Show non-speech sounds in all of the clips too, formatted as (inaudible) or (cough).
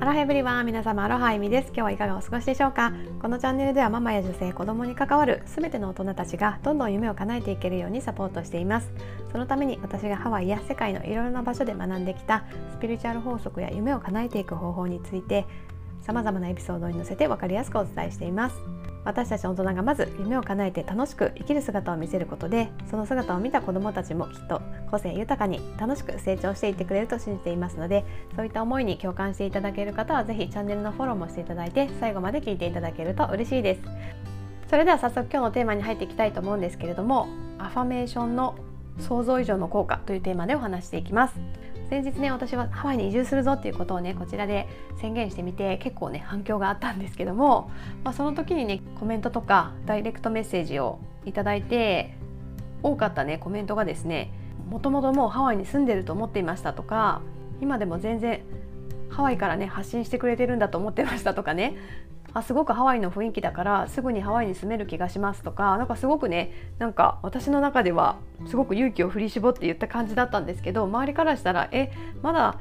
アロハエブリワン皆様アロハエミです。今日はいかがお過ごしでしょうか？このチャンネルではママや女性子供に関わる全ての大人たちがどんどん夢を叶えていけるようにサポートしています。そのために私がハワイや世界のいろいろな場所で学んできたスピリチュアル法則や夢を叶えていく方法について様々なエピソードに乗せて分かりやすくお伝えしています。私たち大人がまず夢を叶えて楽しく生きる姿を見せることでその姿を見た子どもたちもきっと個性豊かに楽しく成長していってくれると信じていますのでそういった思いに共感していただける方は是非チャンネルのフォローもしていただいて最後まで聞いていただけると嬉しいです。それでは早速今日のテーマに入っていきたいと思うんですけれどもアファメーションの想像以上の効果というテーマでお話していきます。先日ね私はハワイに移住するぞっていうことをねこちらで宣言してみて結構ね反響があったんですけども、まあ、その時にねコメントとかダイレクトメッセージをいただいて多かったねコメントがですねもともともうハワイに住んでると思っていましたとか今でも全然ハワイからね発信してくれてるんだと思ってましたとかねあすごくハワイの雰囲気だからすぐにハワイに住める気がしますとかなんかすごくねなんか私の中ではすごく勇気を振り絞って言った感じだったんですけど周りからしたらえまだ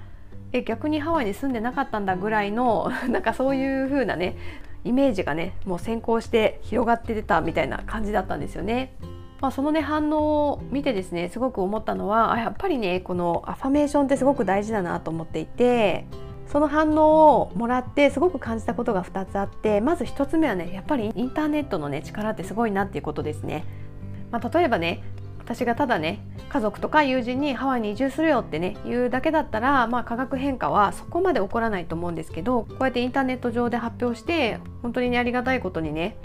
え逆にハワイに住んでなかったんだぐらいの (laughs) なんかそういう風なねイメージがねもう先行して広がって出たみたいな感じだったんですよね。まあ、そのね反応を見てですねすごく思ったのはやっぱりねこのアファメーションってすごく大事だなと思っていてその反応をもらってすごく感じたことが2つあってまず1つ目はねやっぱりインターネットのね力ってすごいなっていうことですね。まあ、例えばね私がただね家族とか友人にハワイに移住するよってね言うだけだったら、まあ、化学変化はそこまで起こらないと思うんですけどこうやってインターネット上で発表して本当にねありがたいことにね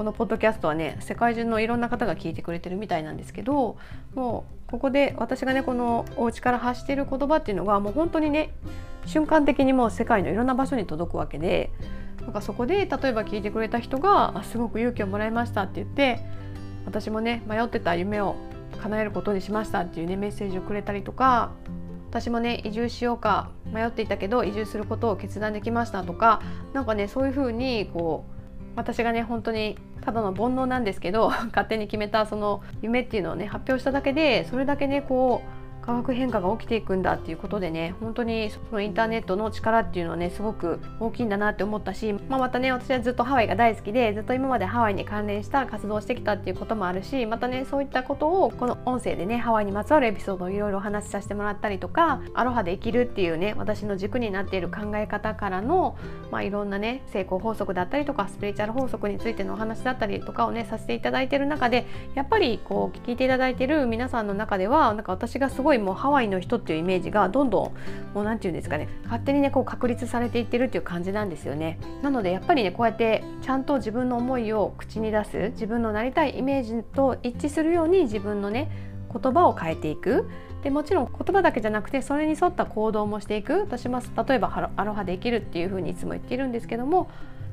このポッドキャストはね世界中のいろんな方が聞いてくれてるみたいなんですけどもうここで私がねこのお家から発している言葉っていうのがもう本当にね瞬間的にもう世界のいろんな場所に届くわけでなんかそこで例えば聞いてくれた人が「すごく勇気をもらいました」って言って私もね迷ってた夢を叶えることにしましたっていうねメッセージをくれたりとか私もね移住しようか迷っていたけど移住することを決断できましたとか何かねそういうふうにこう私がね本当にただの煩悩なんですけど (laughs) 勝手に決めたその夢っていうのをね発表しただけでそれだけねこう化学変化が起きていくんだっていうことでね本当にそのインターネットの力っていうのはねすごく大きいんだなって思ったし、まあ、またね私はずっとハワイが大好きでずっと今までハワイに関連した活動をしてきたっていうこともあるしまたねそういったことをこの音声でねハワイにまつわるエピソードをいろいろお話しさせてもらったりとかアロハで生きるっていうね私の軸になっている考え方からの、まあ、いろんなね成功法則だったりとかスピリチュアル法則についてのお話だったりとかをねさせていただいてる中でやっぱりこう聞いていただいてる皆さんの中ではなんか私がすごいもうハワイの人っていうイメージがどんどんもう何て言うんですかね勝手にねこう確立されていってるっていう感じなんですよね。なのでやっぱりねこうやってちゃんと自分の思いを口に出す自分のなりたいイメージと一致するように自分のね言葉を変えていく。でもちろん言葉だけじゃなくてそれに沿った行動もしていく。私も例えばアロハで生きるっていうふうにいつも言っているんですけども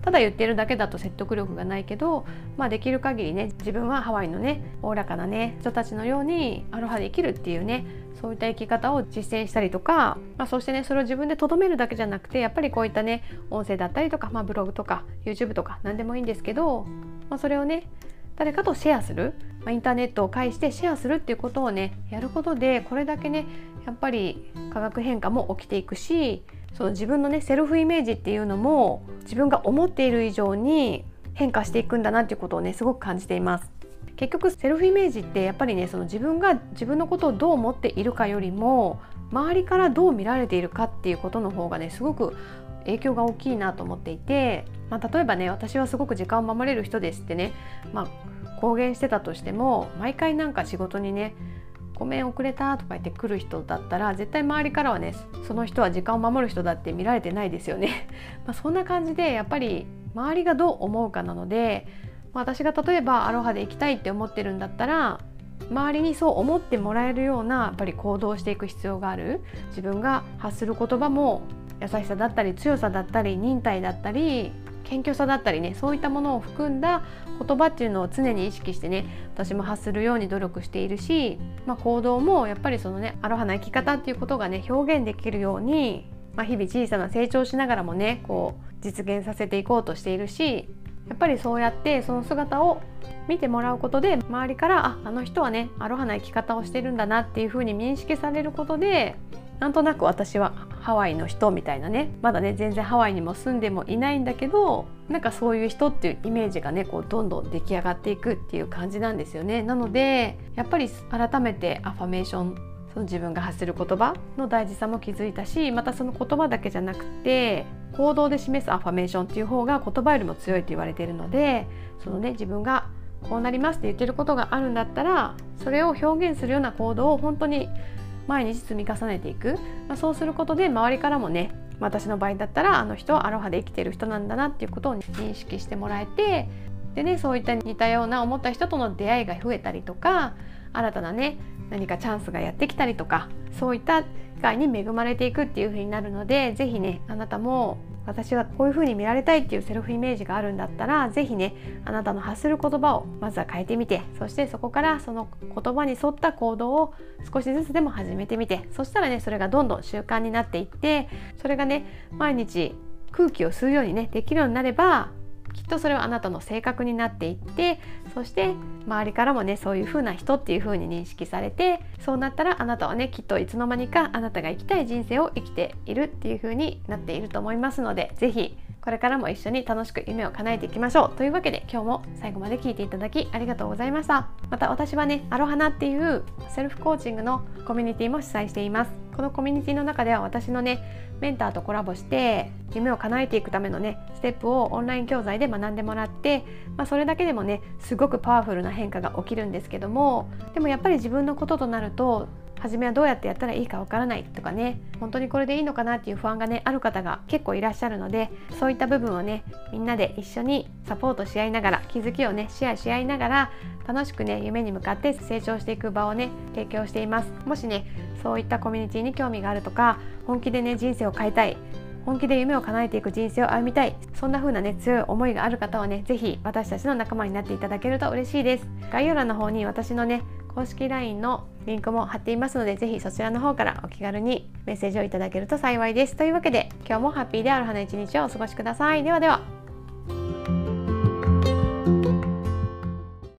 ただ言ってるだけだと説得力がないけど、まあ、できる限りね自分はハワイのねおおらかなね人たちのようにアロハで生きるっていうねそういった生き方を実践したりとか、まあ、そしてねそれを自分でとどめるだけじゃなくてやっぱりこういったね音声だったりとか、まあ、ブログとか YouTube とか何でもいいんですけど、まあ、それをね誰かとシェアする、まあ、インターネットを介してシェアするっていうことをねやることでこれだけねやっぱり化学変化も起きていくしその自分のねセルフイメージっていうのも自分が思っている以上に変化していくんだなっていうことをねすごく感じています。結局セルフイメージってやっぱりねその自分が自分のことをどう思っているかよりも周りからどう見られているかっていうことの方がねすごく影響が大きいなと思っていて、まあ、例えばね私はすごく時間を守れる人ですってね、まあ、公言してたとしても毎回なんか仕事にねごめん遅れたとか言って来る人だったら絶対周りからはねその人は時間を守る人だって見られてないですよね。(laughs) まそんな感じでやっぱり周りがどう思うかなので、まあ、私が例えばアロハで行きたいって思ってるんだったら周りにそう思ってもらえるようなやっぱり行動していく必要がある自分が発する言葉も優しさだったり強さだったり忍耐だったり謙虚さだったりねそういったものを含んだ言葉っていうのを常に意識してね私も発するように努力しているし、まあ、行動もやっぱりそのねアロハな生き方っていうことがね表現できるように、まあ、日々小さな成長しながらもねこう実現させていこうとしているしやっぱりそうやってその姿を見てもらうことで周りからああの人はねアロハな生き方をしてるんだなっていうふうに認識されることでなんとなく私はハワイの人みたいなね。まだね全然ハワイにも住んでもいないんだけどなんかそういう人っていうイメージがねこうどんどん出来上がっていくっていう感じなんですよね。なのでやっぱり改めてアファメーションその自分が発する言葉の大事さも気づいたしまたその言葉だけじゃなくて行動で示すアファメーションっていう方が言葉よりも強いと言われているのでそのね自分がこうなりますって言ってることがあるんだったらそれを表現するような行動を本当に毎日積み重ねていく、まあ、そうすることで周りからもね私の場合だったらあの人はアロハで生きてる人なんだなっていうことを認識してもらえてでねそういった似たような思った人との出会いが増えたりとか新たなね何かチャンスがやってきたりとかそういった機会に恵まれていくっていう風になるので是非ねあなたも私はこういうふうに見られたいっていうセルフイメージがあるんだったら是非ねあなたの発する言葉をまずは変えてみてそしてそこからその言葉に沿った行動を少しずつでも始めてみてそしたらねそれがどんどん習慣になっていってそれがね毎日空気を吸うようにねできるようになればきっとそれはあなたの性格になっていってそして周りからもねそういう風な人っていう風に認識されてそうなったらあなたはねきっといつの間にかあなたが生きたい人生を生きているっていう風になっていると思いますので是非これからも一緒に楽しく夢を叶えていきましょう。というわけで今日も最後まで聞いていただきありがとうございました。また私はねアロハナっていうセルフコーチングのコミュニティも主催しています。このコミュニティの中では私のねメンターとコラボして夢を叶えていくためのねステップをオンライン教材で学んでもらって、まあ、それだけでもねすごくパワフルな変化が起きるんですけどもでもやっぱり自分のこととなると初めはどうやってやったらいいかわからないとかね本当にこれでいいのかなっていう不安がねある方が結構いらっしゃるのでそういった部分をねみんなで一緒にサポートし合いながら気づきをねシェアし合いながら楽しくね夢に向かって成長していく場をね提供しています。もしねそういったコミュニティに興味があるとか本気でね人生を変えたい本気で夢を叶えていく人生を歩みたいそんな風なね強い思いがある方はね是非私たちの仲間になっていただけると嬉しいです。概要欄の方に私のね公式 LINE のリンクも貼っていますのでぜひそちらの方からお気軽にメッセージをいただけると幸いです。というわけで今日もハッピーである花一日をお過ごしください。ではでは。